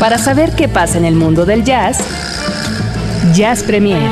Para saber qué pasa en el mundo del jazz, Jazz Premier.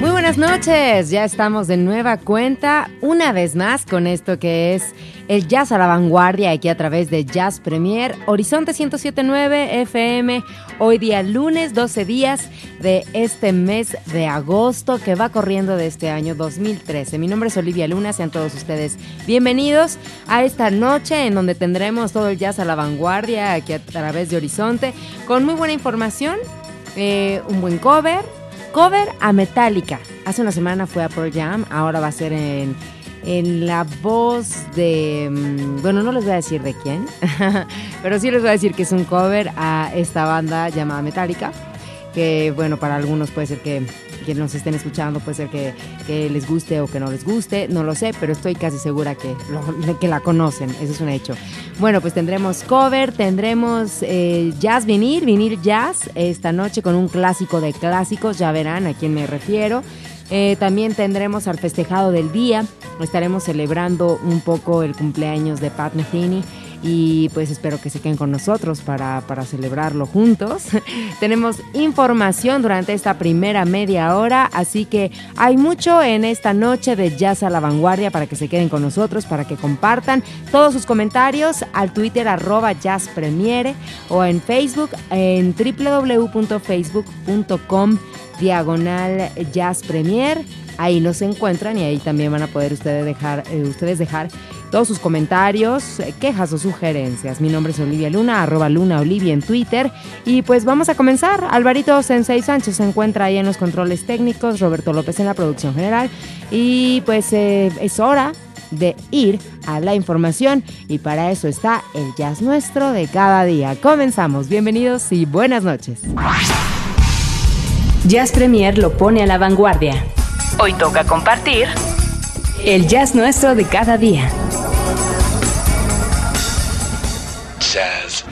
Muy buenas noches, ya estamos de nueva cuenta, una vez más con esto que es el jazz a la vanguardia aquí a través de Jazz Premier, Horizonte 1079 FM, hoy día lunes, 12 días de este mes de agosto que va corriendo de este año 2013. Mi nombre es Olivia Luna, sean todos ustedes bienvenidos a esta noche en donde tendremos todo el jazz a la vanguardia aquí a través de Horizonte con muy buena información, eh, un buen cover, cover a Metallica. Hace una semana fue a Pearl Jam, ahora va a ser en, en la voz de... mm, Bueno, no les voy a decir de quién, pero sí les voy a decir que es un cover a esta banda llamada Metallica, que bueno, para algunos puede ser que, que nos estén escuchando, puede ser que, que les guste o que no les guste, no lo sé, pero estoy casi segura que, que la conocen, eso es un hecho. Bueno, pues tendremos cover, tendremos eh, jazz vinil, vinil jazz, esta noche con un clásico de clásicos, ya verán a quién me refiero. Eh, también tendremos al festejado del día, estaremos celebrando un poco el cumpleaños de Pat Metheny y pues espero que se queden con nosotros para, para celebrarlo juntos. Tenemos información durante esta primera media hora, así que hay mucho en esta noche de Jazz a la Vanguardia para que se queden con nosotros, para que compartan todos sus comentarios al Twitter arroba Jazz Premiere o en Facebook en www.facebook.com diagonal Jazz Premier. Ahí nos encuentran y ahí también van a poder ustedes dejar, eh, ustedes dejar todos sus comentarios, eh, quejas o sugerencias. Mi nombre es Olivia Luna, arroba Luna Olivia en Twitter. Y pues vamos a comenzar. Alvarito Sensei Sánchez se encuentra ahí en los controles técnicos, Roberto López en la producción general. Y pues eh, es hora de ir a la información y para eso está el jazz nuestro de cada día. Comenzamos. Bienvenidos y buenas noches. Jazz Premier lo pone a la vanguardia. Hoy toca compartir el jazz nuestro de cada día. Jazz.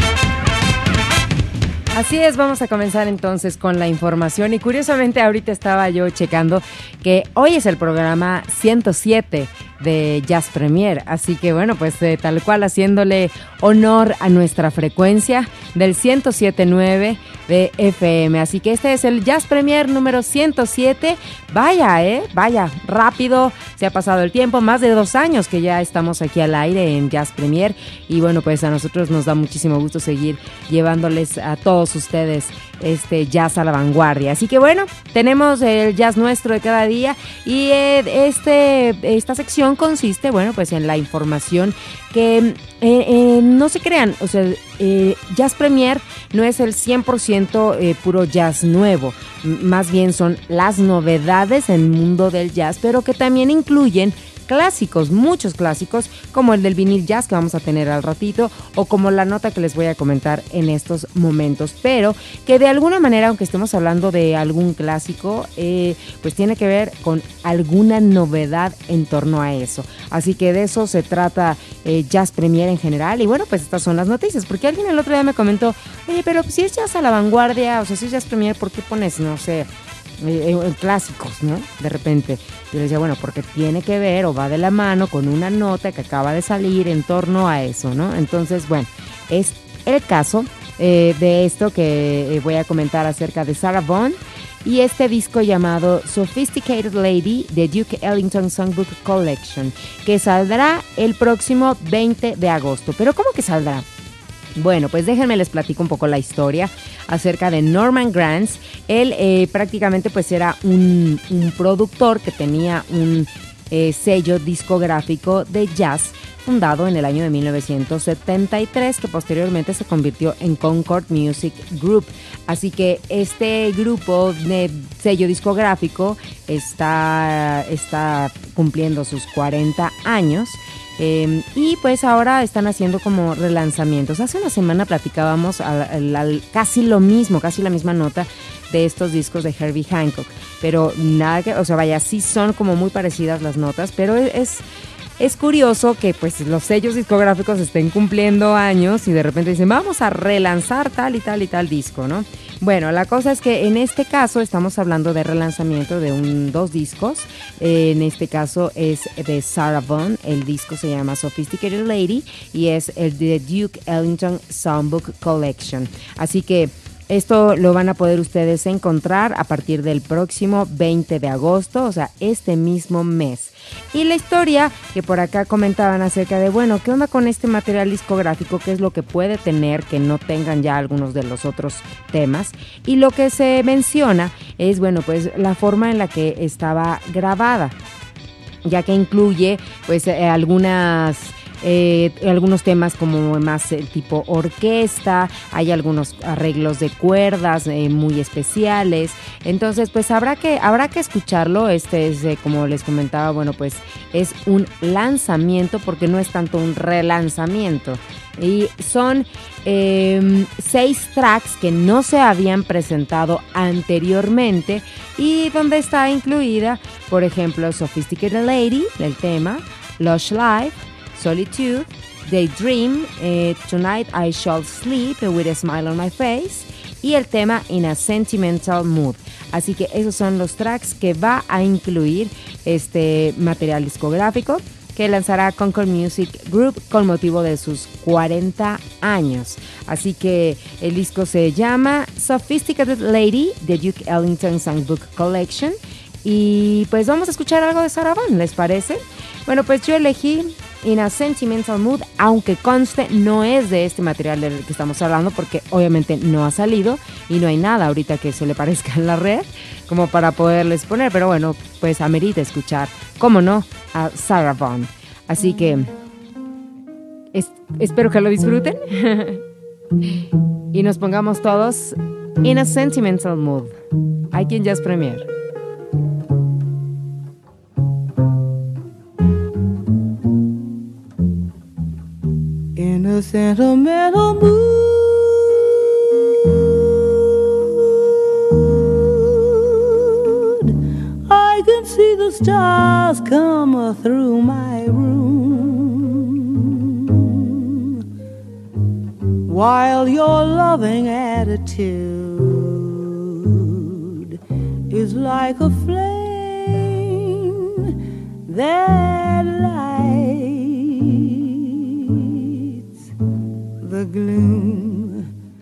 Así es, vamos a comenzar entonces con la información y curiosamente ahorita estaba yo checando que hoy es el programa 107 de Jazz Premier, así que bueno, pues eh, tal cual haciéndole honor a nuestra frecuencia del 107.9 de FM, así que este es el Jazz Premier número 107, vaya, eh, vaya, rápido, se ha pasado el tiempo, más de dos años que ya estamos aquí al aire en Jazz Premier. Y bueno, pues a nosotros nos da muchísimo gusto seguir llevándoles a todos ustedes este jazz a la vanguardia. Así que bueno, tenemos el jazz nuestro de cada día y eh, este, esta sección consiste, bueno, pues en la información que eh, eh, no se crean, o sea, Jazz Premier no es el 100% eh, puro jazz nuevo, más bien son las novedades en el mundo del jazz, pero que también incluyen clásicos, muchos clásicos, como el del vinil jazz que vamos a tener al ratito, o como la nota que les voy a comentar en estos momentos, pero que de alguna manera, aunque estemos hablando de algún clásico, eh, pues tiene que ver con alguna novedad en torno a eso. Así que de eso se trata eh, Jazz Premier en general, y bueno, pues estas son las noticias, porque alguien el otro día me comentó, oye, pero si es jazz a la vanguardia, o sea, si es Jazz Premier, ¿por qué pones, no sé, eh, eh, clásicos, ¿no? De repente. Yo le decía, bueno, porque tiene que ver o va de la mano con una nota que acaba de salir en torno a eso, ¿no? Entonces, bueno, es el caso eh, de esto que eh, voy a comentar acerca de Sarah Vaughan y este disco llamado Sophisticated Lady de Duke Ellington Songbook Collection, que saldrá el próximo 20 de agosto. ¿Pero cómo que saldrá? Bueno, pues déjenme les platico un poco la historia acerca de Norman Granz. Él eh, prácticamente pues era un, productor que tenía un eh, sello discográfico de jazz fundado en el año de 1973 que posteriormente se convirtió en Concord Music Group. Así que este grupo de sello discográfico está, está cumpliendo sus 40 años Em, y pues ahora están haciendo como relanzamientos. Hace una semana platicábamos casi lo mismo, casi la misma nota de estos discos de Herbie Hancock. Pero nada que, o sea, vaya, sí son como muy parecidas las notas, pero es es curioso que pues los sellos discográficos estén cumpliendo años y de repente dicen vamos a relanzar tal y tal y tal disco, ¿no? Bueno, la cosa es que en este caso estamos hablando de relanzamiento de un, dos discos. en este caso es de Sarah Vaughan. El disco se llama Sophisticated Lady y es el de Duke Ellington Songbook Collection. Así que esto lo van a poder ustedes encontrar a partir del próximo 20 de agosto, o sea, este mismo mes. Y la historia que por acá comentaban acerca de, bueno, ¿qué onda con este material discográfico? ¿Qué es lo que puede tener que no tengan ya algunos de los otros temas? Y lo que se menciona es, bueno, pues la forma en la que estaba grabada ya que incluye pues eh, algunas eh, algunos temas como más eh, tipo orquesta, hay algunos arreglos de cuerdas eh, muy especiales, entonces pues habrá que, habrá que escucharlo, este es como les comentaba, bueno pues es un lanzamiento porque no es tanto un relanzamiento. Y son em, seis tracks que no se habían presentado anteriormente y donde está incluida, por ejemplo, Sophisticated Lady, el tema, Lush Life, Solitude, Daydream, eh, Tonight I Shall Sleep with a Smile on My Face y el tema In a Sentimental Mood. Así que esos son los tracks que va a incluir este material discográfico que lanzará Concord Music Group con motivo de sus 40 años. Así que el disco se llama Sophisticated Lady, The Duke Ellington Songbook Collection. Y pues vamos a escuchar algo de Vaughan, ¿les parece? Bueno, pues yo elegí In a Sentimental Mood, aunque conste no es de este material del que estamos hablando porque obviamente no ha salido y no hay nada ahorita que se le parezca en la red como para poderles poner, pero bueno, pues amerita escuchar, cómo no, a Sarah. Así que espero que lo disfruten y nos pongamos todos in a sentimental mood. Hay quien ya es premier. A sentimental mood. I can see the stars come through my room while your loving attitude is like a flame that lights gloom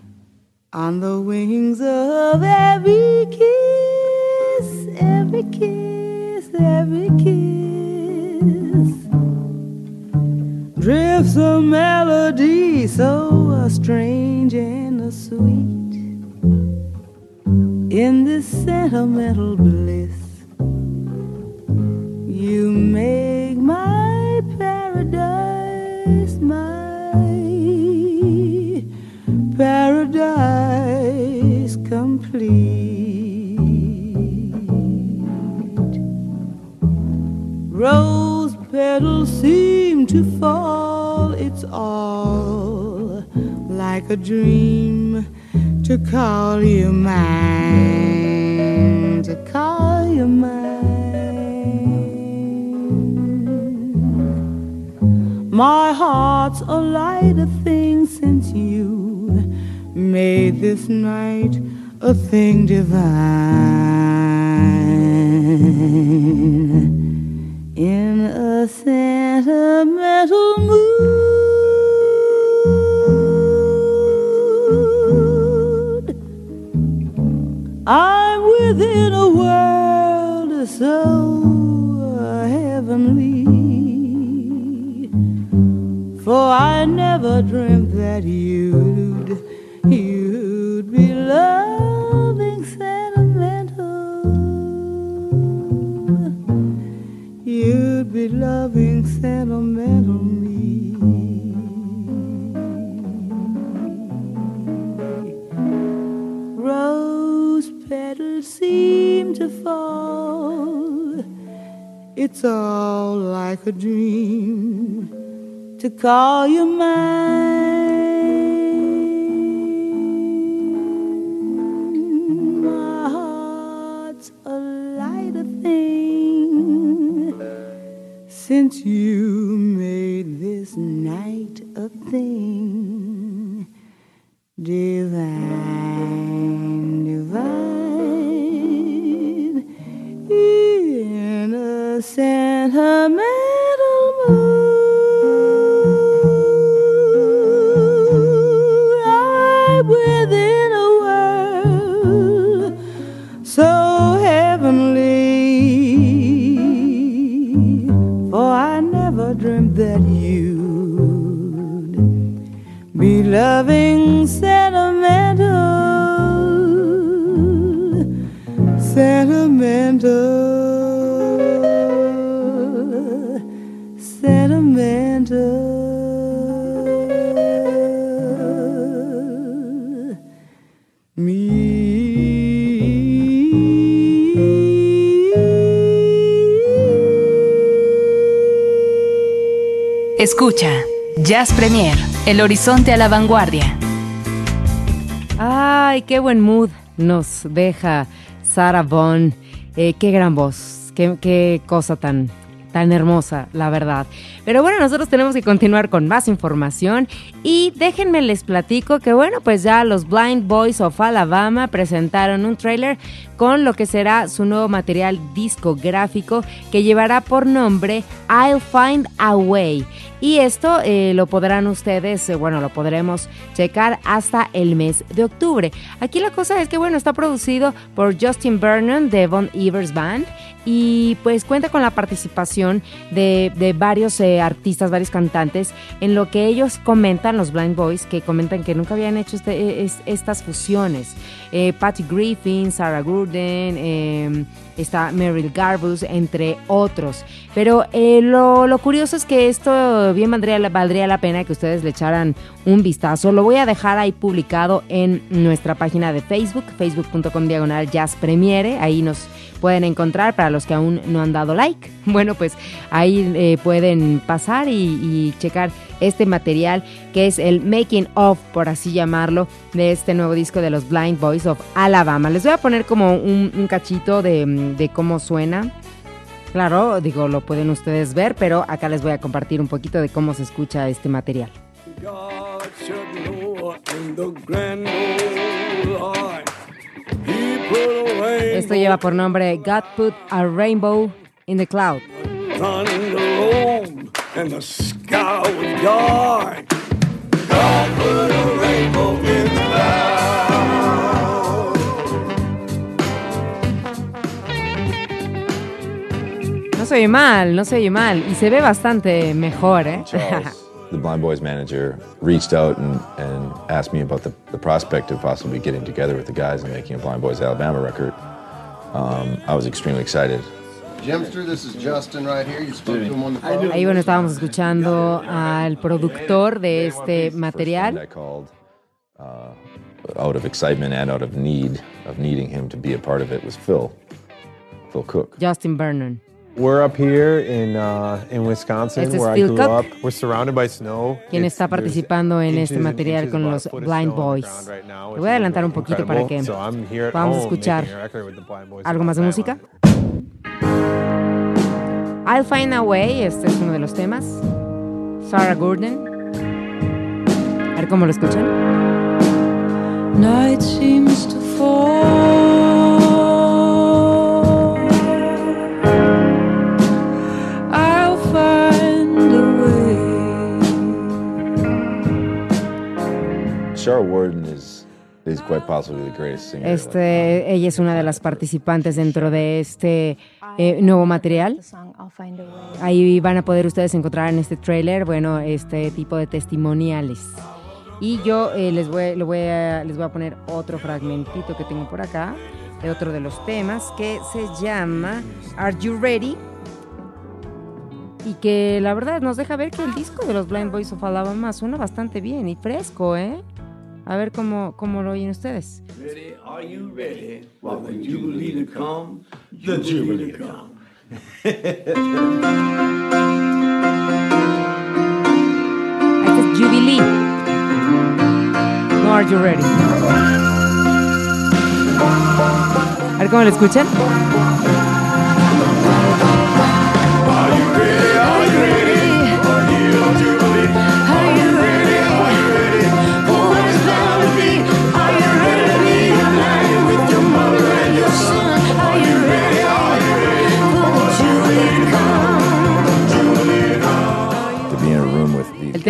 on the wings of every kiss, every kiss, every kiss. Drifts a melody so strange and sweet in this sentimental bliss. Like a dream to call you mine, to call you mine. My heart's a lighter thing since you made this night a thing divine within a world so heavenly. For I never dreamt that you'd It's all like a dream to call you mine. loving sentimental, sentimental, sentimental. Me. Escucha. Jazz Premier, El Horizonte a la Vanguardia. Ay, qué buen mood nos deja Sarah Bond. Eh, qué gran voz, qué, cosa tan tan hermosa, la verdad. Pero bueno, nosotros tenemos que continuar con más información y déjenme les platico que bueno, pues ya los Blind Boys of Alabama presentaron un tráiler con lo que será su nuevo material discográfico que llevará por nombre I'll Find a Way. Y esto eh, lo podrán ustedes, eh, bueno, lo podremos checar hasta el mes de octubre. Aquí la cosa es que, bueno, está producido por Justin Vernon de Von Evers Band y pues cuenta con la participación de, varios eh, artistas, varios cantantes, en lo que ellos comentan, los Blind Boys, que comentan que nunca habían hecho este, e, estas fusiones eh, Patty Griffin, Sarah Gurden, em, está Meryl Garbus, entre otros. Pero eh, lo, lo, curioso es que esto bien valdría, valdría la pena que ustedes le echaran un vistazo. Lo voy a dejar ahí publicado en nuestra página de Facebook, facebook.com diagonal jazz premiere. Ahí nos pueden encontrar para los que aún no han dado like. Bueno, pues ahí eh, pueden pasar y, y checar este material que es el making of, por así llamarlo, de este nuevo disco de los Blind Boys of Alabama. Les voy a poner como un, un cachito de, de cómo suena. Claro, digo, lo pueden ustedes ver, pero acá les voy a compartir un poquito de cómo se escucha este material. God esto lleva por nombre God Put a Rainbow in the Cloud. No se oye mal, no se oye mal. Y se ve bastante mejor, ¿eh? the Blind Boys manager reached out and, and asked me about the, the prospect of possibly getting together with the guys and making a Blind Boys Alabama record. Um, I was extremely excited. Jimster, this is Justin right here. You spoke to him on the phone. Ahí bueno, estábamos escuchando al productor de este material. Uh, out of excitement and out of need of needing him to be a part of it was Phil, Phil Cook. Justin Vernon. We're up here in, uh, in Wisconsin, este es where I grew up. We're surrounded by snow. Quien está participando en este material con los Blind Boys. Right now, voy a adelantar un poquito incredible. para que so podamos escuchar algo más de música. I'll Find a Way, este es uno de los temas. Sarah Gordon. A ver cómo lo escuchan. Night seems to fall. Este, ella es una de las participantes dentro de este eh, nuevo material. Ahí van a poder ustedes encontrar en este trailer, bueno, este tipo de testimoniales. Y yo eh, les, voy, les, voy a, les voy a poner otro fragmentito que tengo por acá, de otro de los temas, que se llama Are You Ready? y que la verdad nos deja ver que el disco de los Blind Boys of Alabama suena bastante bien y fresco, ¿eh? A ver cómo, cómo lo oyen ustedes. Ready? Are you ready? Well, the jubilee to come, the jubilee to jubilee. No are you ready? A ver cómo lo escuchan.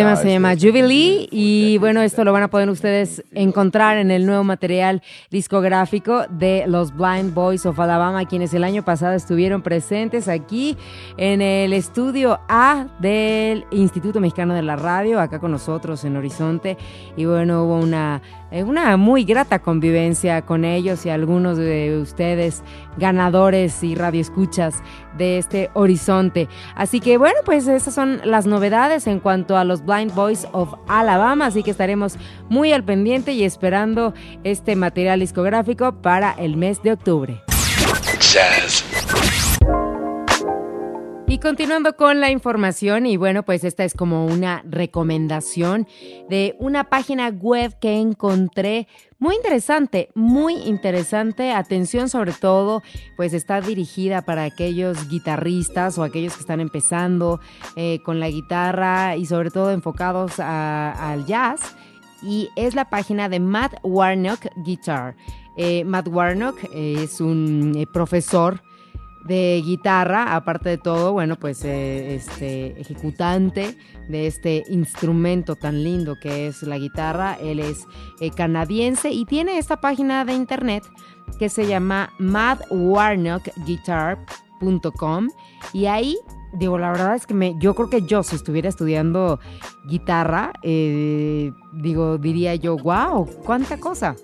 Tema guys se llama that- Jubilee y bueno, esto lo van a poder ustedes encontrar en el nuevo material discográfico de los Blind Boys of Alabama, quienes el año pasado estuvieron presentes aquí en el estudio A del Instituto Mexicano de la Radio, acá con nosotros en Horizonte. Y bueno, hubo una, una muy grata convivencia con ellos y algunos de ustedes ganadores y radioescuchas de este horizonte. Así que bueno, pues esas son las novedades en cuanto a los Blind Boys of Alabama, así que estaremos muy al pendiente y esperando este material discográfico para el mes de octubre. Y continuando con la información, y bueno, pues esta es como una recomendación de una página web que encontré muy interesante, muy interesante. Atención sobre todo, pues está dirigida para aquellos guitarristas o aquellos que están empezando eh, con la guitarra y sobre todo enfocados al jazz. Y es la página de Matt Warnock Guitar. Eh, Matt Warnock eh, es un profesor de guitarra, aparte de todo, bueno, pues eh, este ejecutante de este instrumento tan lindo que es la guitarra. Él es eh, canadiense y tiene esta página de internet que se llama madwarnockguitar.com y ahí digo la verdad es que me yo creo que yo si estuviera estudiando guitarra eh, digo diría yo wow cuánta cosa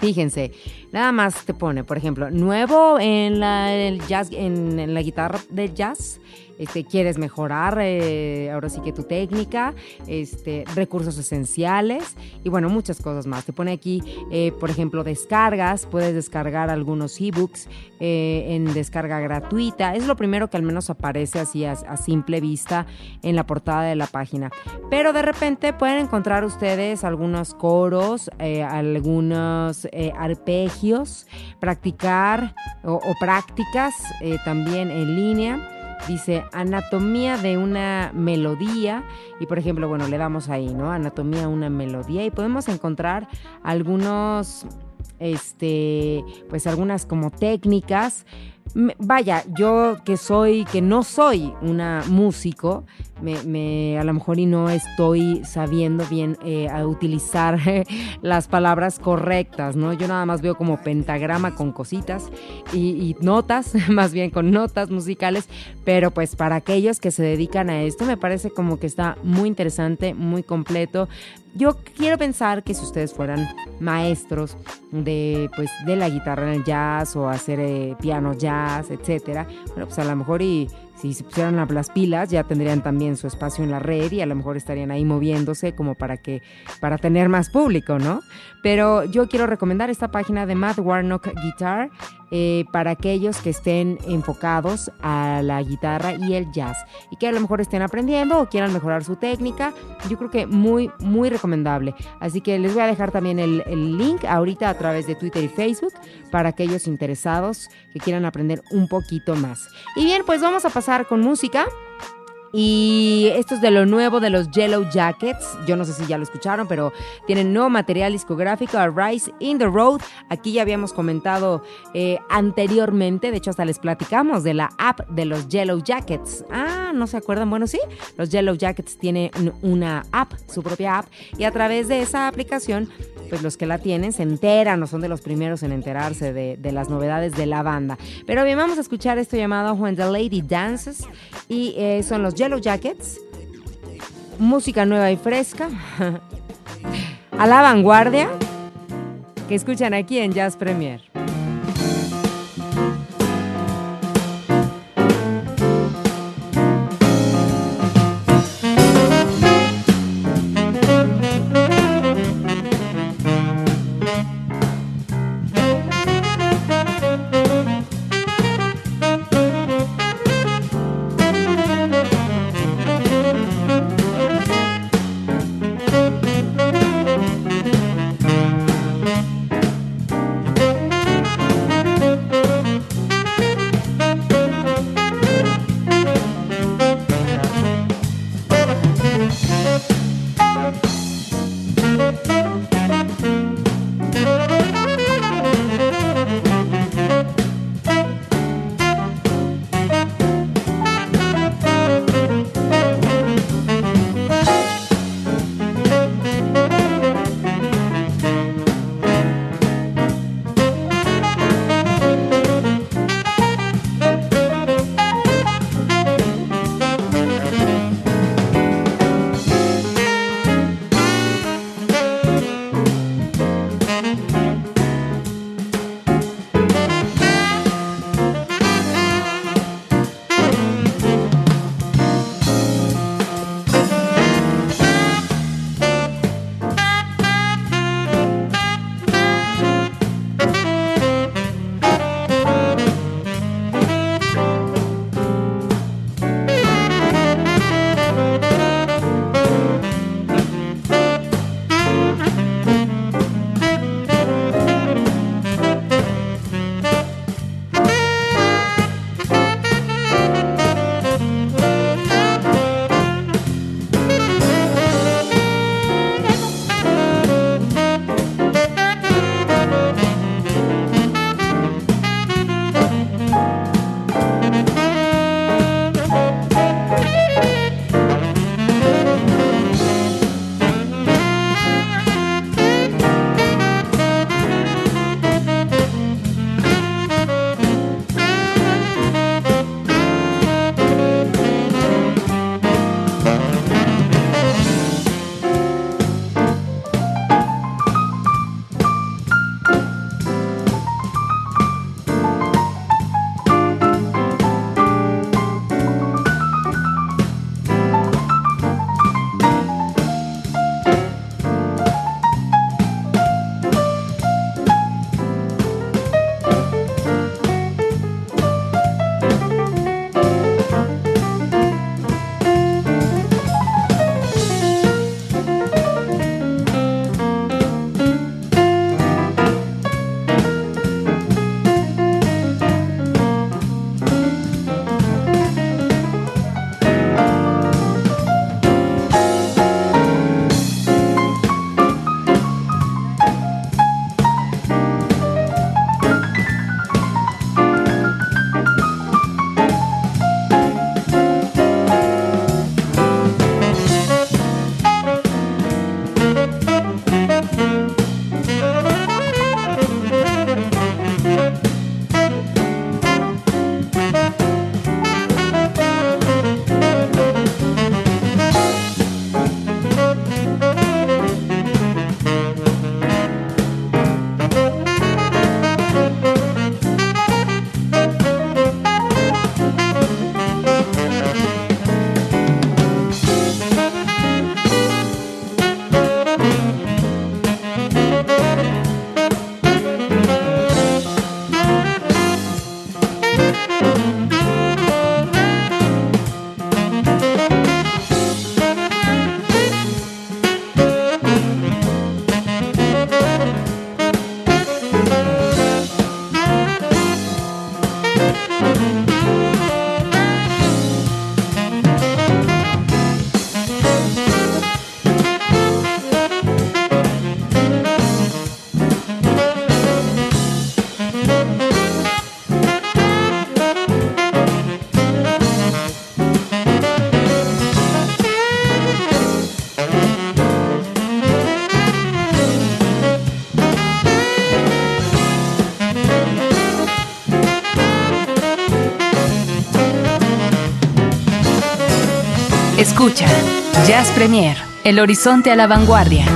Fíjense, nada más te pone, por ejemplo, nuevo en la, jazz, en la guitarra de jazz. Este, quieres mejorar eh, ahora sí que tu técnica, este, recursos esenciales y bueno, muchas cosas más. Te pone aquí, eh, por ejemplo, descargas, puedes descargar algunos ebooks eh, en descarga gratuita. Es lo primero que al menos aparece así a, simple vista en la portada de la página. Pero de repente pueden encontrar ustedes algunos coros, eh, algunos arpegios, practicar o, prácticas también en línea. Dice anatomía de una melodía y por ejemplo, bueno, le damos ahí, ¿no? Anatomía una melodía y podemos encontrar algunos, este, pues algunas como técnicas. Vaya, yo que soy, que no soy una músico, me, a lo mejor y no estoy sabiendo bien eh, a utilizar las palabras correctas, ¿no? Yo nada más veo como pentagrama con cositas y notas, más bien con notas musicales, pero pues para aquellos que se dedican a esto me parece como que está muy interesante, muy completo. Yo quiero pensar que si ustedes fueran maestros de pues de la guitarra en el jazz o hacer eh, piano jazz, etcétera, bueno, pues a lo mejor y si se pusieran las pilas ya tendrían también su espacio en la red y a lo mejor estarían ahí moviéndose como para que para tener más público, ¿no? Pero yo quiero recomendar esta página de Matt Warnock Guitar eh, para aquellos que estén enfocados a la guitarra y el jazz y que a lo mejor estén aprendiendo o quieran mejorar su técnica. Yo creo que muy, muy recomendable. Así que les voy a dejar también el, el link ahorita a través de Twitter y Facebook para aquellos interesados que quieran aprender un poquito más. Y bien, pues vamos a pasar con música. Y esto es de lo nuevo de los Yellow Jackets. Yo no sé si ya lo escucharon, pero tienen nuevo material discográfico, A Rise in the Road. Aquí ya habíamos comentado eh, anteriormente, de hecho hasta les platicamos de la app de los Yellow Jackets. Ah, ¿no se acuerdan? Bueno, sí, los Yellow Jackets tienen una app, su propia app, y a través de esa aplicación, pues los que la tienen se enteran o son de los primeros en enterarse de, de las novedades de la banda. Pero bien, vamos a escuchar esto llamado When the Lady Dances, y eh, son los Yellow Jackets. Música nueva y fresca. a la vanguardia. Que escuchan aquí en Jazz Premier. Escucha Jazz Premier, el horizonte a la vanguardia.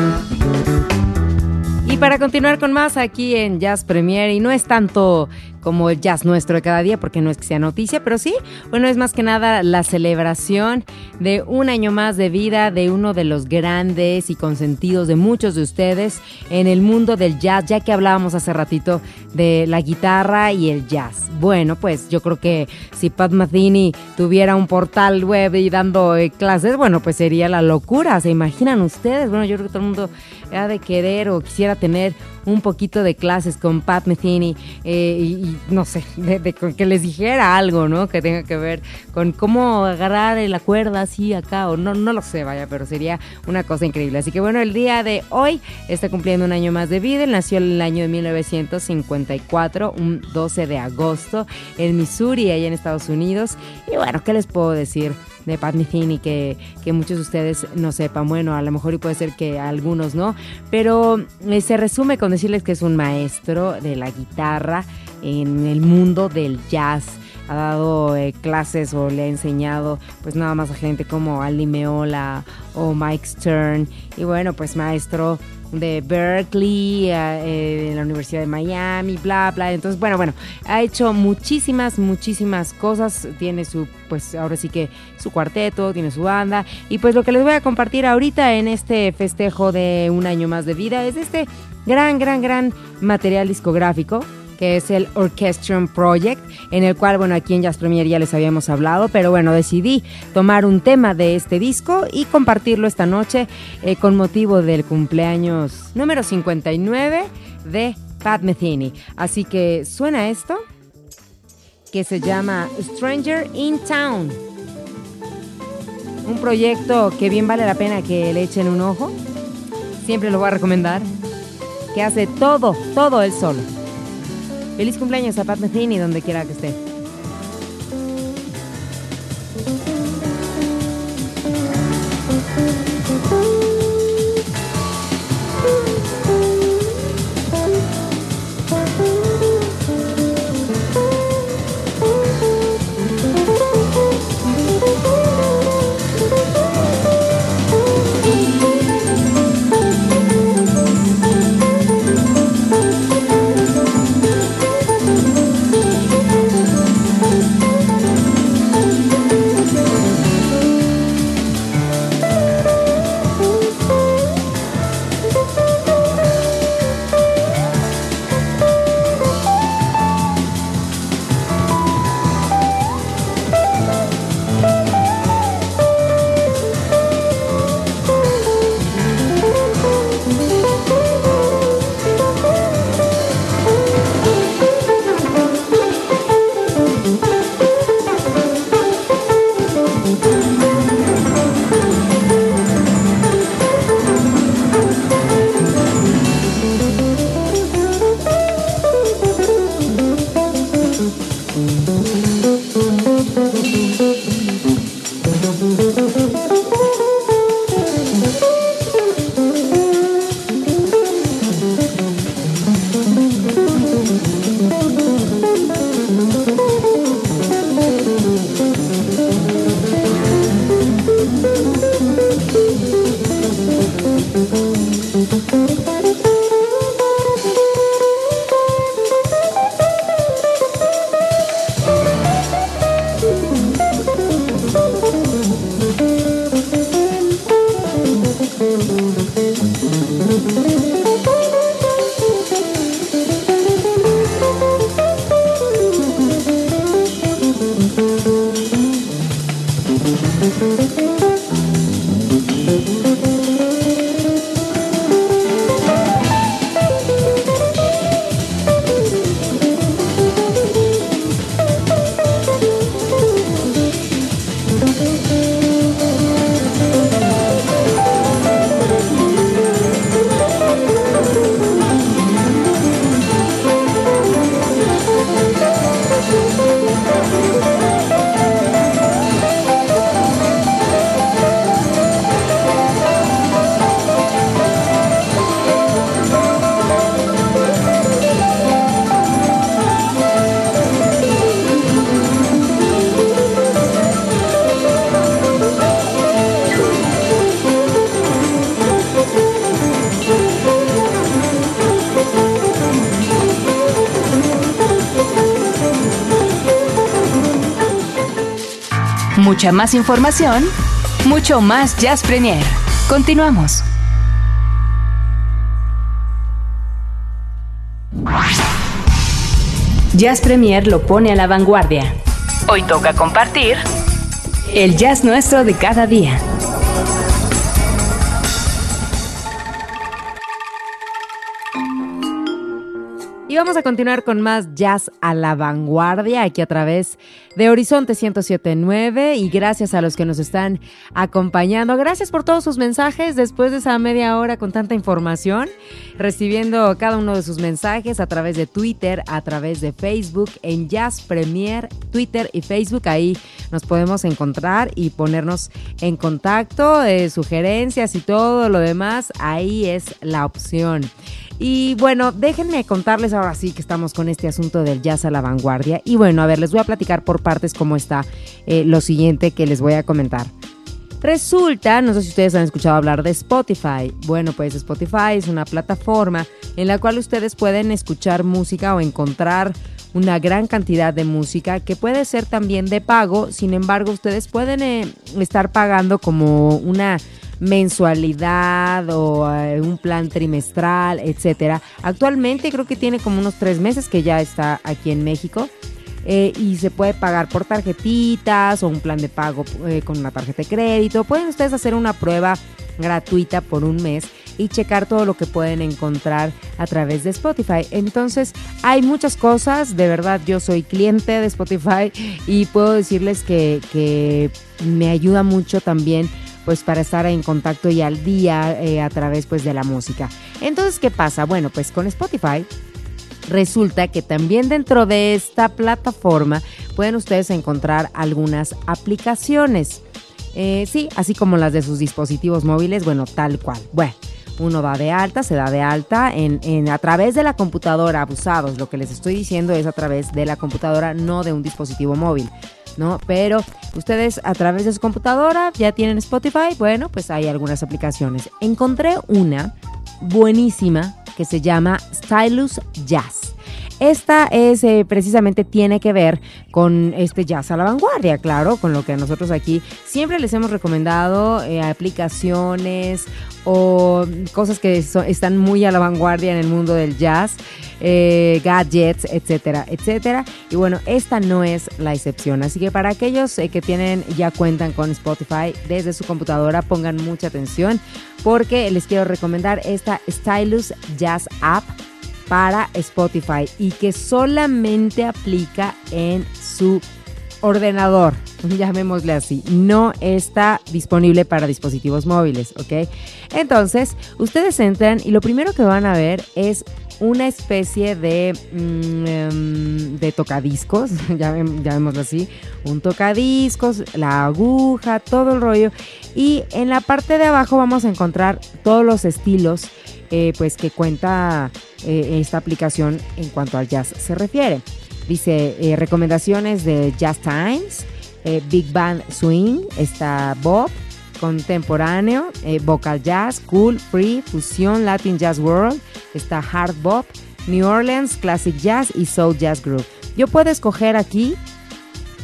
Y para continuar con más aquí en Jazz Premier, y no es tanto como el jazz nuestro de cada día, porque no es que sea noticia, pero sí, bueno, es más que nada la celebración de un año más de vida de uno de los grandes y consentidos de muchos de ustedes en el mundo del jazz, ya que hablábamos hace ratito de la guitarra y el jazz. Bueno, pues yo creo que si Pat Metheny tuviera un portal web y dando eh, clases, bueno, pues sería la locura, ¿se imaginan ustedes? Bueno, yo creo que todo el mundo ha de querer o quisiera tener un poquito de clases con Pat Metheny eh, y, no sé, de, que les dijera algo, ¿no? Que tenga que ver con cómo agarrar la cuerda así acá o no, no lo sé, vaya, pero sería una cosa increíble. Así que bueno, el día de hoy está cumpliendo un año más de vida. Él nació en el año de 1954, un 12 de agosto, en Missouri, allá en Estados Unidos. Y bueno, ¿qué les puedo decir? De Pat Metheny que, que muchos de ustedes no sepan. Bueno, a lo mejor y puede ser que algunos no, pero eh, se resume con decirles que es un maestro de la guitarra en el mundo del jazz ha dado eh, clases o le ha enseñado pues nada más a gente como Aldi Meola o Mike Stern y bueno pues maestro de Berkeley, eh, en la Universidad de Miami, bla, bla. Entonces, bueno, bueno, ha hecho muchísimas, muchísimas cosas. Tiene su, pues ahora sí que su cuarteto, tiene su banda. Y pues lo que les voy a compartir ahorita en este festejo de un año más de vida es este gran, gran, gran material discográfico que es el Orchestrum Project, en el cual, bueno, aquí en Jazz Premier ya les habíamos hablado, pero bueno, decidí tomar un tema de este disco y compartirlo esta noche eh, con motivo del cumpleaños número 59 de Pat Metheny. Así que suena esto, que se llama Stranger in Town. Un proyecto que bien vale la pena que le echen un ojo. Siempre lo voy a recomendar. Que hace todo, todo él solo. Feliz cumpleaños a Pat Metheny donde quiera que esté. Thank you. Mucha más información, mucho más Jazz Premier. Continuamos. Jazz Premier lo pone a la vanguardia. Hoy toca compartir el jazz nuestro de cada día. Y vamos a continuar con más jazz a la vanguardia aquí a través de Horizonte 1079 y gracias a los que nos están acompañando. Gracias por todos sus mensajes después de esa media hora con tanta información, recibiendo cada uno de sus mensajes a través de Twitter, a través de Facebook, en Jazz Premier, Twitter y Facebook. Ahí nos podemos encontrar y ponernos en contacto, eh, sugerencias y todo lo demás. Ahí es la opción. Y bueno, déjenme contarles ahora sí que estamos con este asunto del jazz a la vanguardia. Y bueno, a ver, les voy a platicar por partes cómo está eh, lo siguiente que les voy a comentar. Resulta, no sé si ustedes han escuchado hablar de Spotify. Bueno, pues Spotify es una plataforma en la cual ustedes pueden escuchar música o encontrar una gran cantidad de música que puede ser también de pago. Sin embargo, ustedes pueden eh, estar pagando como una mensualidad o eh, un plan trimestral, etcétera. Actualmente creo que tiene como unos tres meses que ya está aquí en México. eh, y se puede pagar por tarjetitas o un plan de pago eh, con una tarjeta de crédito. Pueden ustedes hacer una prueba gratuita por un mes y checar todo lo que pueden encontrar a través de Spotify. Entonces, hay muchas cosas, de verdad yo soy cliente de Spotify y puedo decirles que, que me ayuda mucho también pues para estar en contacto y al día eh, a través pues de la música. Entonces, ¿qué pasa? Bueno, pues con Spotify resulta que también dentro de esta plataforma pueden ustedes encontrar algunas aplicaciones. Eh, sí, así como las de sus dispositivos móviles, bueno, tal cual. Bueno, uno va de alta, se da de alta en, en- a través de la computadora, abusados. Lo que les estoy diciendo es a través de la computadora, no de un dispositivo móvil. ¿No? Pero ustedes a través de su computadora ya tienen Spotify, bueno, pues hay algunas aplicaciones. Encontré una buenísima que se llama Stylus Jazz. Esta es eh, precisamente tiene que ver con este jazz a la vanguardia, claro, con lo que nosotros aquí siempre les hemos recomendado eh, aplicaciones o cosas que están muy a la vanguardia en el mundo del jazz, eh, gadgets, etcétera, etcétera. Y bueno, esta no es la excepción. Así que para aquellos que tienen ya cuentan con Spotify desde su computadora, pongan mucha atención porque les quiero recomendar esta Stylus Jazz App para Spotify y que solamente aplica en su ordenador, llamémosle así, no está disponible para dispositivos móviles, ¿ok? Entonces, ustedes entran y lo primero que van a ver es una especie de, mm, em, de tocadiscos, llamémoslo así, un tocadiscos, la aguja, todo el rollo. Y en la parte de abajo vamos a encontrar todos los estilos eh, pues que cuenta eh, esta aplicación en cuanto al jazz se refiere. Dice eh, recomendaciones de Jazz Times, Big Band Swing, está Bob, contemporáneo, vocal jazz, cool, free, fusión, Latin Jazz World, está hard bop, New Orleans, classic jazz y soul jazz groove. Yo puedo escoger aquí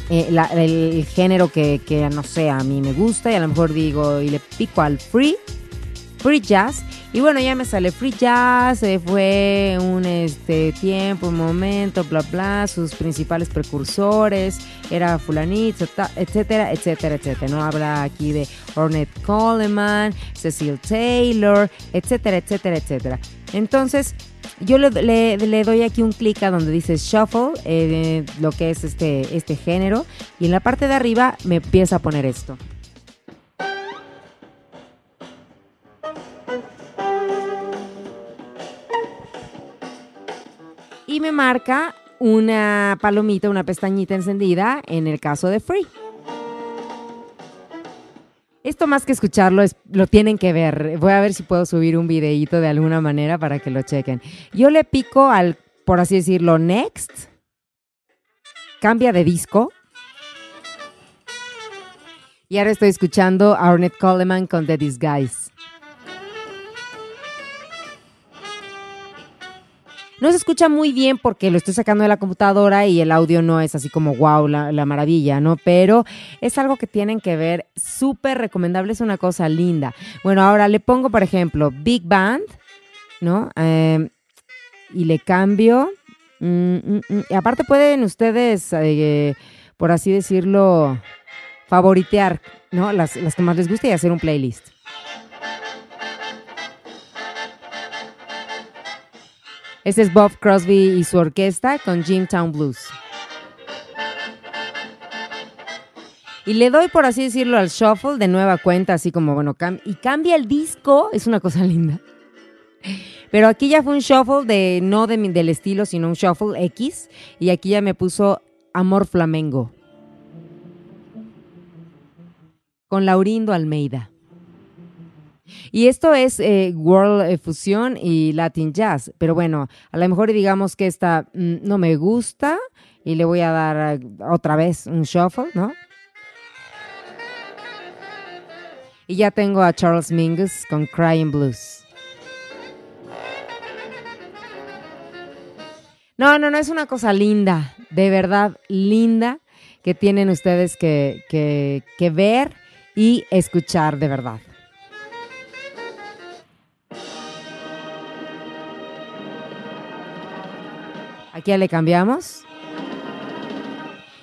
el, el género que, que, no sé, a mí me gusta y a lo mejor digo y le pico al free, free jazz. Y bueno, ya me sale free jazz, eh, fue un este tiempo, un momento, bla bla, sus principales precursores, era fulanito, etcétera, etcétera, etcétera. No habla aquí de Ornette Coleman, Cecil Taylor, etcétera, etcétera, etcétera. Entonces, yo le, le- le doy aquí un clic a donde dice shuffle, eh, lo que es este, este género, y en la parte de arriba me empieza a poner esto. Y me marca una palomita, una pestañita encendida en el caso de Free. Esto más que escucharlo es, lo tienen que ver. Voy a ver si puedo subir un videíto de alguna manera para que lo chequen. Yo le pico al, por así decirlo, next. Cambia de disco. Y ahora estoy escuchando a Coleman con The Disguise. No se escucha muy bien porque lo estoy sacando de la computadora y el audio no es así como wow, la, la maravilla, ¿no? Pero es algo que tienen que ver, súper recomendable, es una cosa linda. Bueno, ahora le pongo, por ejemplo, Big Band, ¿no? Eh, y le cambio. Mm, mm, mm. Y aparte pueden ustedes, eh, por así decirlo, favoritear, ¿no? Las, las que más les guste y hacer un playlist. Este es Bob Crosby y su orquesta con Jimtown Blues. Y le doy, por así decirlo, al shuffle de nueva cuenta, así como, bueno, y cambia el disco, es una cosa linda. Pero aquí ya fue un shuffle de, no del estilo, sino un shuffle X, y aquí ya me puso Amor Flamengo. Con Laurindo Almeida. Y esto es eh, World eh, Fusion y Latin Jazz. Pero bueno, a lo mejor digamos que esta mm, no me gusta y le voy a dar eh, otra vez un shuffle, ¿no? Y ya tengo a Charles Mingus con Crying Blues. No, no, no, es una cosa linda, de verdad linda, que tienen ustedes que, que, que ver y escuchar de verdad. Aquí ya le cambiamos.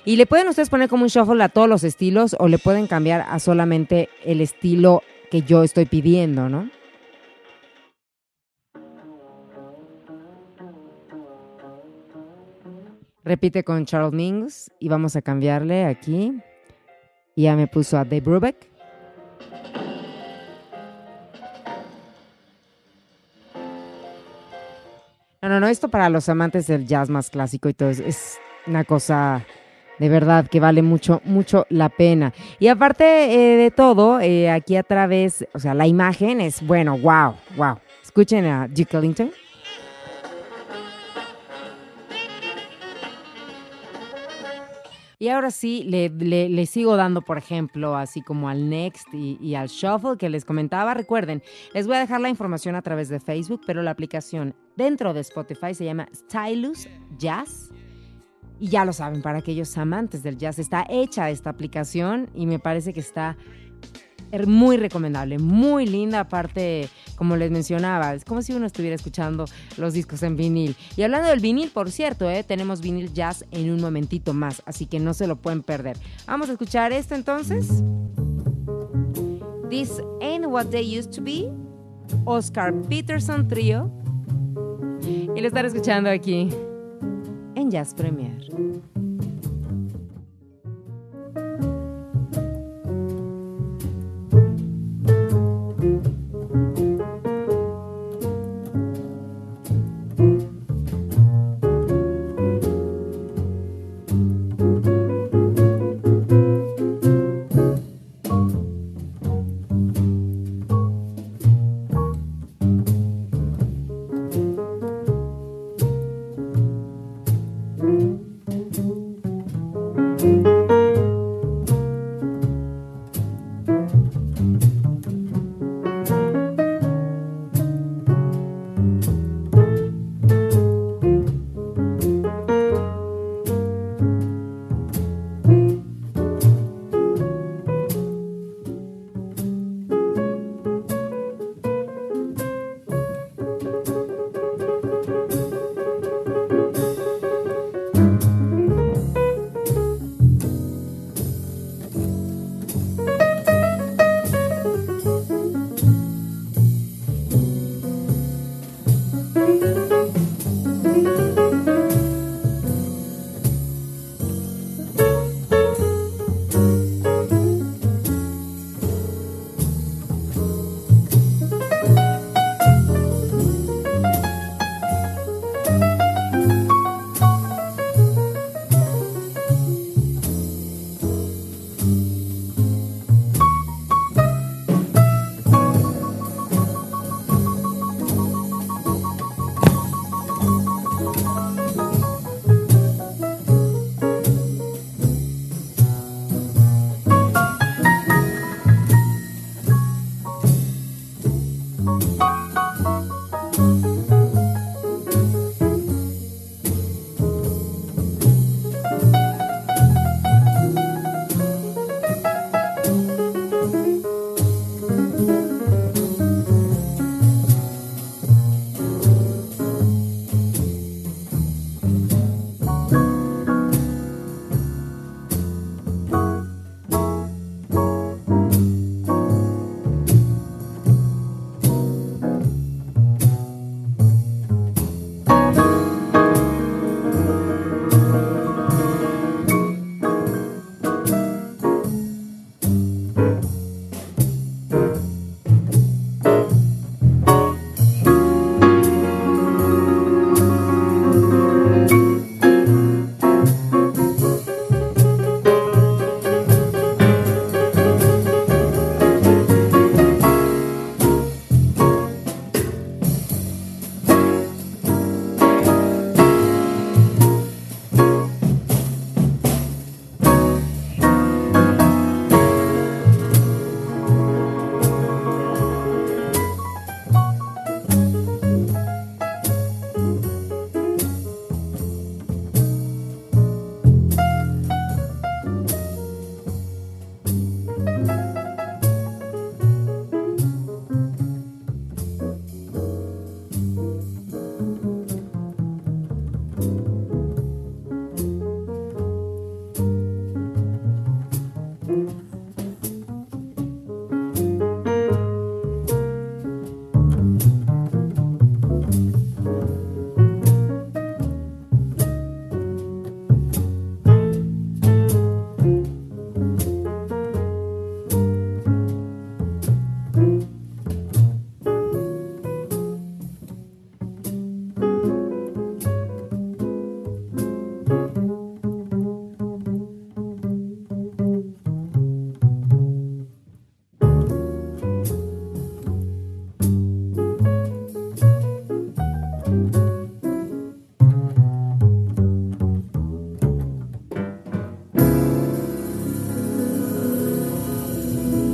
Y le pueden ustedes poner como un shuffle a todos los estilos o le pueden cambiar a solamente el estilo que yo estoy pidiendo, ¿no? Repite con Charles Mingus y vamos a cambiarle aquí. Ya me puso a Dave Brubeck. No, no, no, esto para los amantes del jazz más clásico y todo es, es una cosa de verdad que vale mucho, mucho la pena. Y aparte eh, de todo, eh, aquí a través, o sea, la imagen es, bueno, wow, wow. Escuchen a Duke Ellington. Y ahora sí, le, le- sigo dando, por ejemplo, así como al Next y, y al Shuffle que les comentaba. Recuerden, les voy a dejar la información a través de Facebook, pero la aplicación dentro de Spotify se llama Stylus Jazz. Y ya lo saben, para aquellos amantes del jazz, está hecha esta aplicación y me parece que está muy recomendable, muy linda, aparte, como les mencionaba, es como si uno estuviera escuchando los discos en vinil. Y hablando del vinil, por cierto, ¿eh? tenemos vinil jazz en un momentito más, así que no se lo pueden perder. Vamos a escuchar esto entonces. This Ain't What They Used to Be, Oscar Peterson Trio. Y lo están escuchando aquí en Jazz Premier.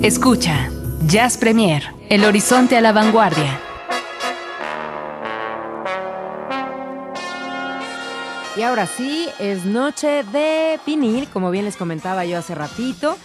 Escucha, Jazz Premier, el horizonte a la vanguardia. Y ahora sí, es noche de vinil, como bien les comentaba yo hace ratito.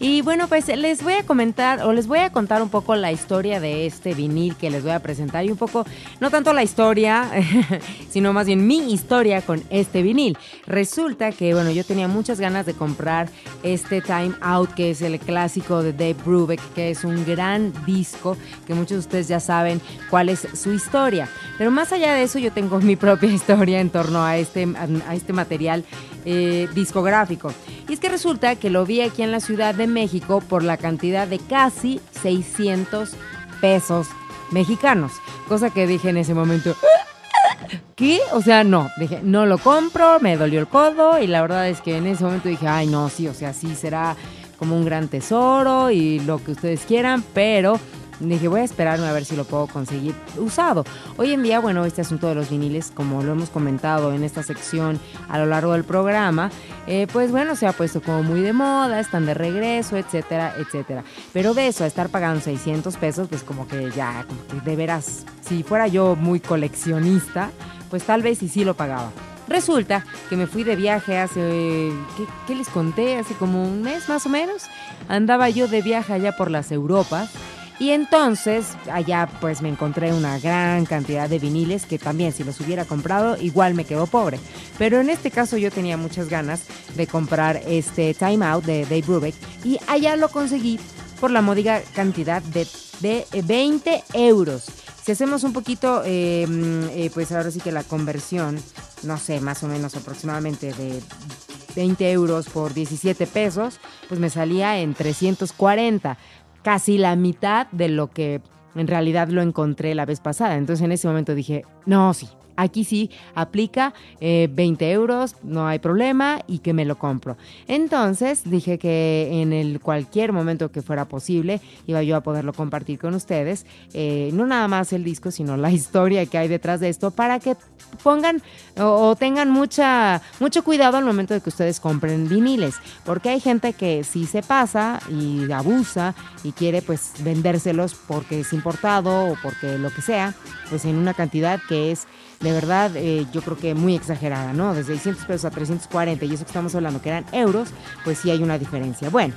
Y bueno, pues les voy a comentar o les voy a contar un poco la historia de este vinil que les voy a presentar y un poco, no tanto la historia, sino más bien mi historia con este vinil. Resulta que, bueno, yo tenía muchas ganas de comprar este Time Out, que es el clásico de Dave Brubeck, que es un gran disco que muchos de ustedes ya saben cuál es su historia. Pero más allá de eso, yo tengo mi propia historia en torno a este, a este material eh, discográfico. Y es que resulta que lo vi aquí en la Ciudad de México por la cantidad de casi 600 pesos mexicanos. Cosa que dije en ese momento, ¿qué? O sea, no, dije, no lo compro, me dolió el codo y la verdad es que en ese momento dije, ay no, sí, o sea, sí será como un gran tesoro y lo que ustedes quieran, pero dije, voy a esperarme a ver si lo puedo conseguir usado. Hoy en día, bueno, este asunto de los viniles, como lo hemos comentado en esta sección a lo largo del programa, eh, pues bueno, se ha puesto como muy de moda, están de regreso, etcétera, etcétera. Pero de eso, a estar pagando 600 pesos, pues como que ya, como que de veras, si fuera yo muy coleccionista, pues tal vez sí sí lo pagaba. Resulta que me fui de viaje hace, ¿qué, ¿qué, les conté? Hace como un mes más o menos. Andaba yo de viaje allá por las Europas y entonces allá pues me encontré una gran cantidad de viniles que también si los hubiera comprado igual me quedo pobre. Pero en este caso yo tenía muchas ganas de comprar este Time Out de Dave Brubeck y allá lo conseguí por la módica cantidad de, de 20 euros. Si hacemos un poquito, eh, eh, pues ahora sí que la conversión, no sé, más o menos aproximadamente de 20 euros por 17 pesos, pues me salía en 340 casi la mitad de lo que en realidad lo encontré la vez pasada. Entonces en ese momento dije, no, sí, Aquí sí aplica 20 eh, euros, no hay problema y que me lo compro. Entonces dije que en el cualquier momento que fuera posible iba yo a poderlo compartir con ustedes. Eh, no nada más el disco, sino la historia que hay detrás de esto para que pongan o, tengan mucha, mucho cuidado al momento de que ustedes compren viniles. Porque hay gente que sí se pasa y abusa y quiere pues vendérselos porque es importado o porque lo que sea, pues en una cantidad que es de verdad, eh, yo creo que muy exagerada, ¿no? De 600 pesos a 340 y eso que estamos hablando que eran euros, pues sí hay una diferencia. Bueno,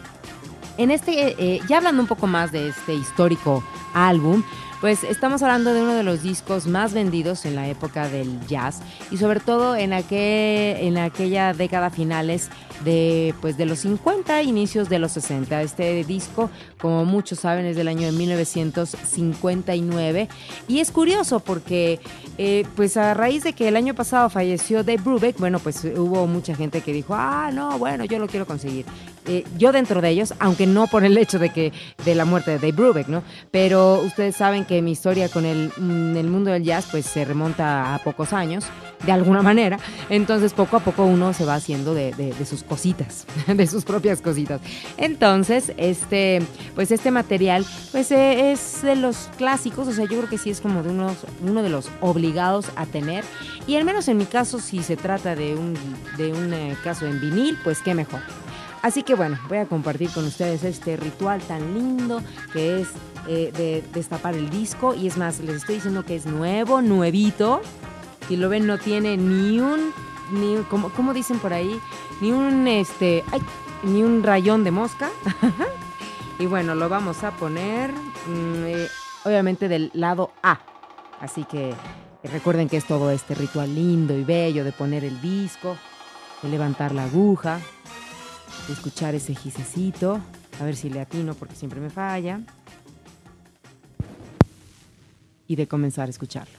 en este, eh, ya hablando un poco más de este histórico álbum, pues estamos hablando de uno de los discos más vendidos en la época del jazz y sobre todo en, aquel, en aquella década finales de, pues, de los 50, inicios de los 60. Este disco, como muchos saben, es del año de 1959 y es curioso porque eh, pues a raíz de que el año pasado falleció Dave Brubeck, bueno, pues hubo mucha gente que dijo, ah, no, bueno, yo lo quiero conseguir. Eh, yo dentro de ellos, aunque no por el hecho de que de la muerte de Dave Brubeck, ¿no? Pero ustedes saben que mi historia con el, mm, el mundo del jazz pues se remonta a pocos años, de alguna manera. Entonces poco a poco uno se va haciendo de, sus cositas, de sus propias cositas. Entonces, este, pues este material pues eh, es de los clásicos, o sea, yo creo que sí es como de uno de los obligados a tener. Y al menos en mi caso, si se trata de un, de un eh, caso en vinil, pues qué mejor. Así que bueno, voy a compartir con ustedes este ritual tan lindo que es eh, de destapar el disco. Y es más, les estoy diciendo que es nuevo, nuevito. Si lo ven, no tiene ni un, ni como, ¿cómo dicen por ahí? Ni un, este, ni un rayón de mosca. y bueno, lo vamos a poner, mm, eh, obviamente del lado A. Así que recuerden que es todo este ritual lindo y bello de poner el disco, de levantar la aguja, escuchar ese gisecito, a ver si le atino porque siempre me falla, y de comenzar a escucharlo.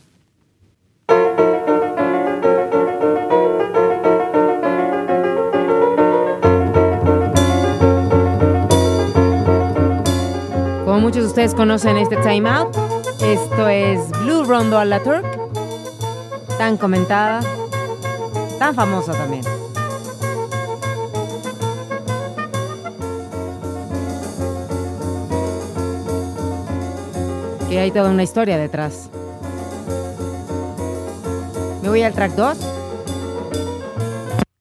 Como muchos de ustedes conocen este Time Out, esto es Blue Rondo a la Turk, tan comentada, tan famosa también. Que hay toda una historia detrás. Me voy al track 2.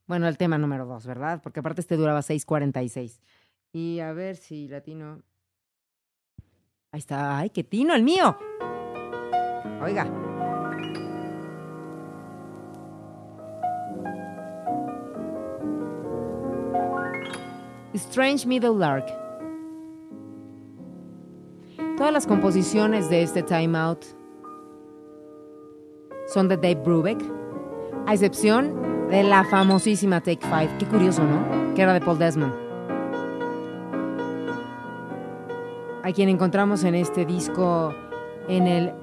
Bueno, el tema número 2, ¿verdad? Porque aparte este duraba 6.46. Y a ver si latino Ahí está. ¡Ay, qué tino el mío! Oiga. Strange Middle Lark. Todas las composiciones de este Time Out son de Dave Brubeck, a excepción de la famosísima Take Five. Qué curioso, ¿no? Que era de Paul Desmond. A quien encontramos en este disco en el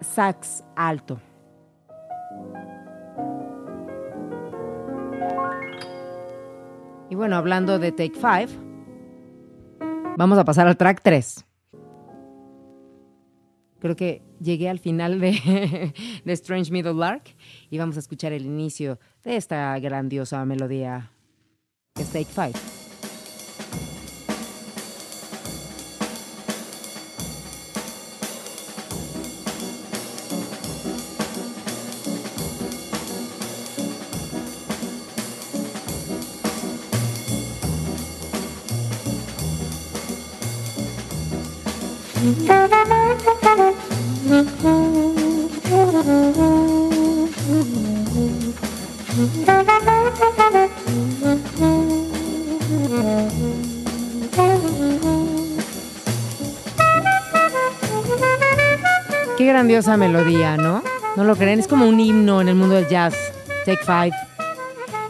sax alto. Y bueno, hablando de Take Five, vamos a pasar al track 3. Creo que llegué al final de, de Strange Middle Lark y vamos a escuchar el inicio de esta grandiosa melodía que es Take Five. Qué grandiosa melodía, ¿no? ¿No lo creen? Es como un himno en el mundo del jazz. Take Five.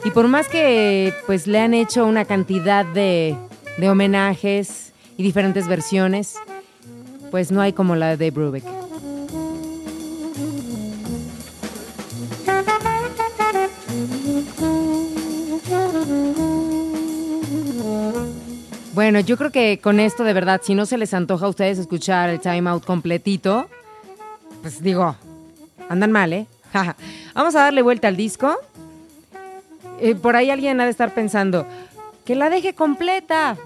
Y por más que pues le han hecho una cantidad de, de homenajes y diferentes versiones, pues no hay como la de Brubeck. Bueno, yo creo que con esto de verdad, si no se les antoja a ustedes escuchar el Time Out completito, pues digo, andan mal, ¿eh? Vamos a darle vuelta al disco. Eh, por ahí alguien ha de estar pensando, que la deje completa.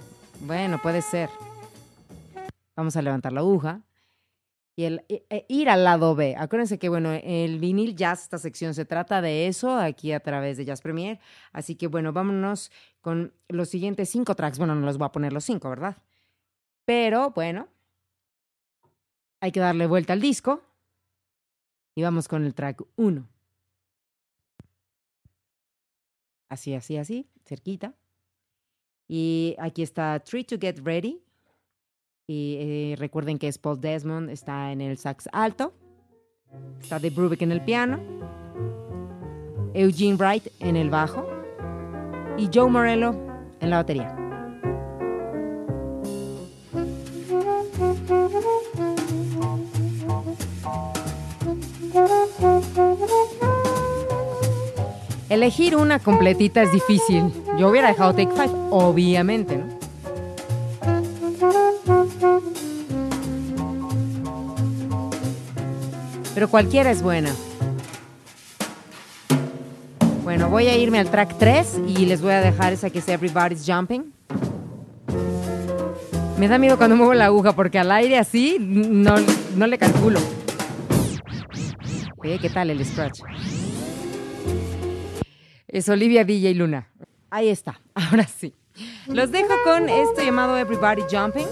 Bueno, puede ser. Vamos a levantar la aguja y el, e- e- ir al lado B. Acuérdense que, bueno, el vinil jazz, esta sección se trata de eso aquí a través de Jazz Premier. Así que, bueno, vámonos con los siguientes cinco tracks. Bueno, no los voy a poner los cinco, ¿verdad? Pero, bueno, hay que darle vuelta al disco y vamos con el track 1. Así, así, así, cerquita. Y aquí está Tree to Get Ready. Y eh, recuerden que es Paul Desmond, está en el sax alto. Está de Brubeck en el piano. Eugene Wright en el bajo. Y Joe Morello en la batería. Elegir una completita es difícil. Yo hubiera dejado Take Five, obviamente, ¿no? Pero cualquiera es buena. Voy a irme al track 3 y les voy a dejar esa que es Everybody's Jumping. Me da miedo cuando muevo la aguja porque al aire así no, no le calculo. Oye, ¿qué tal el scratch? Es Olivia DJ Luna. Ahí está, ahora sí. Los dejo con esto llamado Everybody Jumping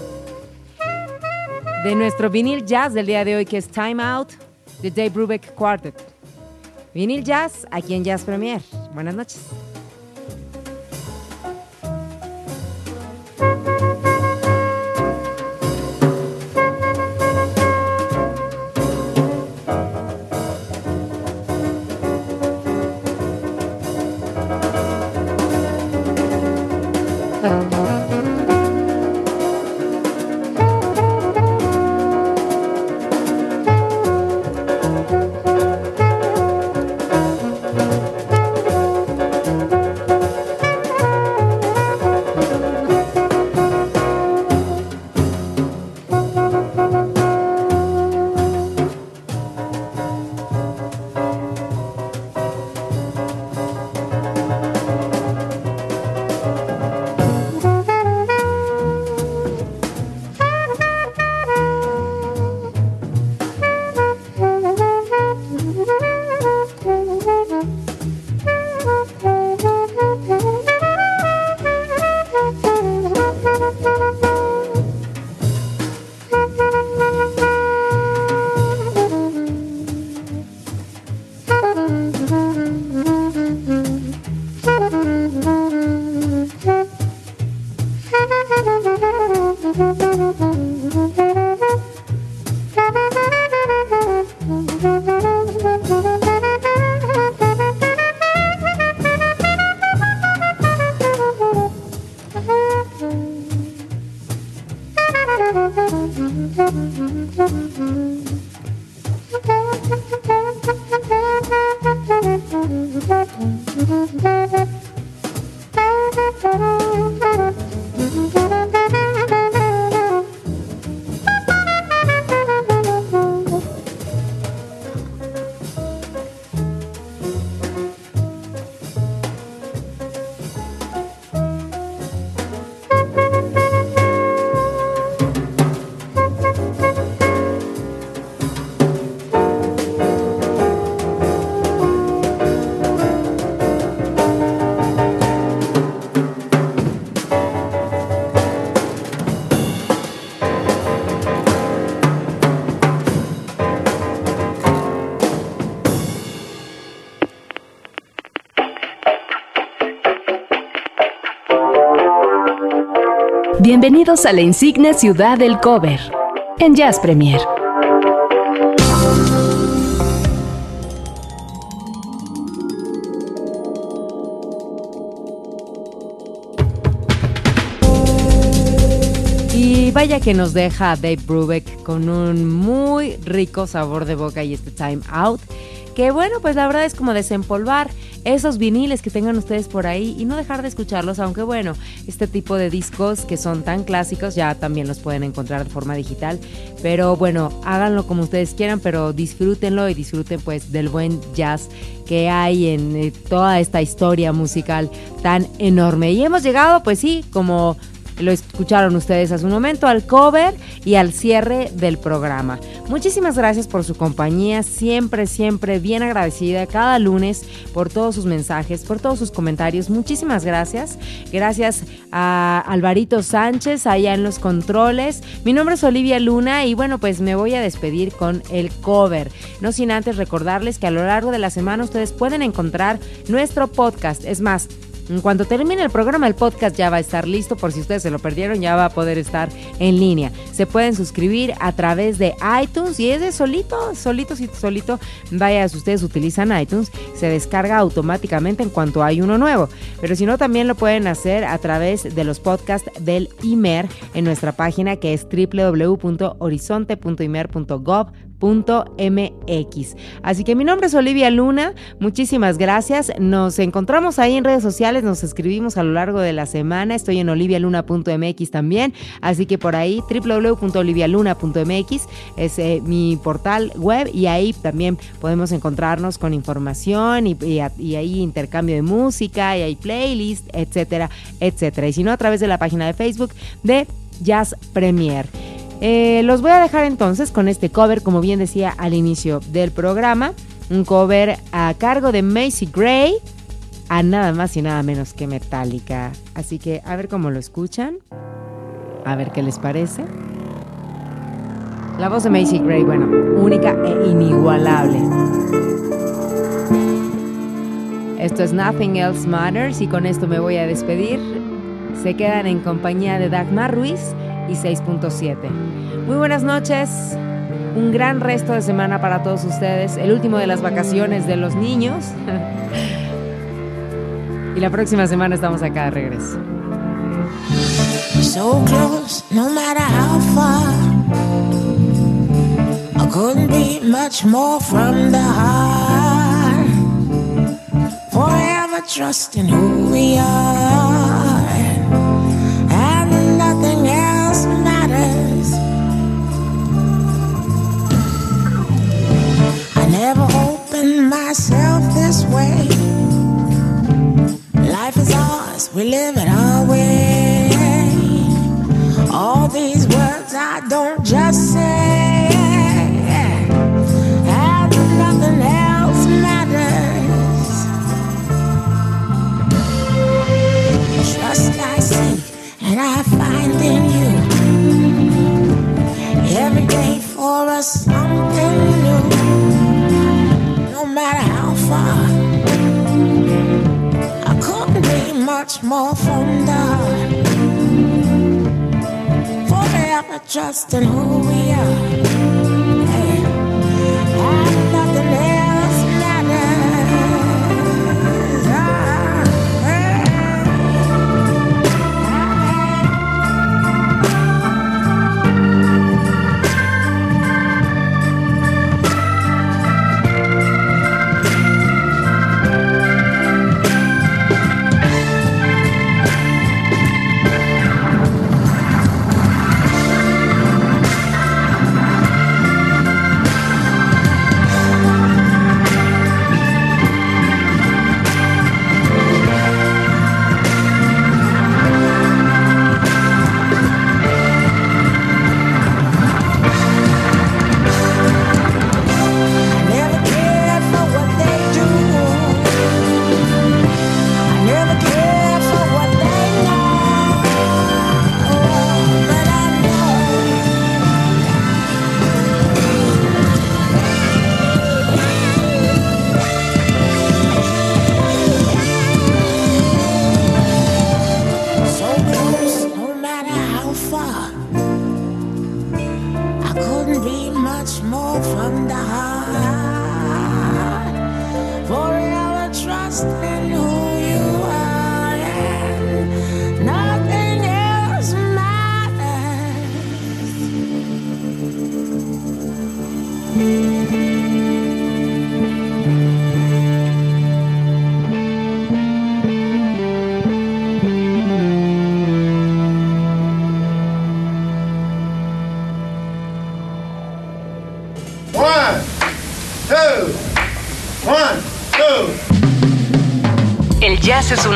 de nuestro vinil jazz del día de hoy que es Time Out de Dave Brubeck Quartet. Vinil jazz aquí en Jazz Premier. Buenas noches. Bienvenidos a la insigne ciudad del cover en Jazz Premier. Y vaya que nos deja Dave Brubeck con un muy rico sabor de boca y este Time Out. Que bueno, pues la verdad es como desempolvar esos viniles que tengan ustedes por ahí y no dejar de escucharlos, aunque bueno, este tipo de discos que son tan clásicos ya también los pueden encontrar de forma digital, pero bueno, háganlo como ustedes quieran, pero disfrútenlo y disfruten pues del buen jazz que hay en eh, toda esta historia musical tan enorme. Y hemos llegado pues sí, como lo escucharon ustedes hace un momento, al cover y al cierre del programa. Muchísimas gracias por su compañía, siempre, siempre bien agradecida cada lunes por todos sus mensajes, por todos sus comentarios. Muchísimas gracias. Gracias a Alvarito Sánchez allá en los controles. Mi nombre es Olivia Luna y bueno, pues me voy a despedir con el cover. No sin antes recordarles que a lo largo de la semana ustedes pueden encontrar nuestro podcast. Es más, en cuanto termine el programa, el podcast ya va a estar listo. Por si ustedes se lo perdieron, ya va a poder estar en línea. Se pueden suscribir a través de iTunes y es de solito, solito, solito. Vaya, si ustedes utilizan iTunes, se descarga automáticamente en cuanto hay uno nuevo. Pero si no, también lo pueden hacer a través de los podcasts del IMER en nuestra página que es www.horizonte.imer.gov mx Así que mi nombre es Olivia Luna, muchísimas gracias. Nos encontramos ahí en redes sociales, nos escribimos a lo largo de la semana. Estoy en olivialuna.mx también, así que por ahí www.olivialuna.mx es eh, mi portal web y ahí también podemos encontrarnos con información y, y ahí intercambio de música y hay playlist, etcétera, etcétera. Y si no, a través de la página de Facebook de Jazz Premier. Eh, los voy a dejar entonces con este cover, como bien decía al inicio del programa, un cover a cargo de Macy Gray, a nada más y nada menos que Metallica. Así que a ver cómo lo escuchan, a ver qué les parece. La voz de Macy Gray, bueno, única e inigualable. Esto es Nothing Else Matters y con esto me voy a despedir. Se quedan en compañía de Dagmar Ruiz y 6.7. Muy buenas noches. Un gran resto de semana para todos ustedes. El último de las vacaciones de los niños. y la próxima semana estamos acá de regreso. So close, no matter how far. I couldn't be much more from the heart. Forever trusting who we are. I never opened myself this way. Life is ours, we live it much more from the heart. Forever trusting who we are.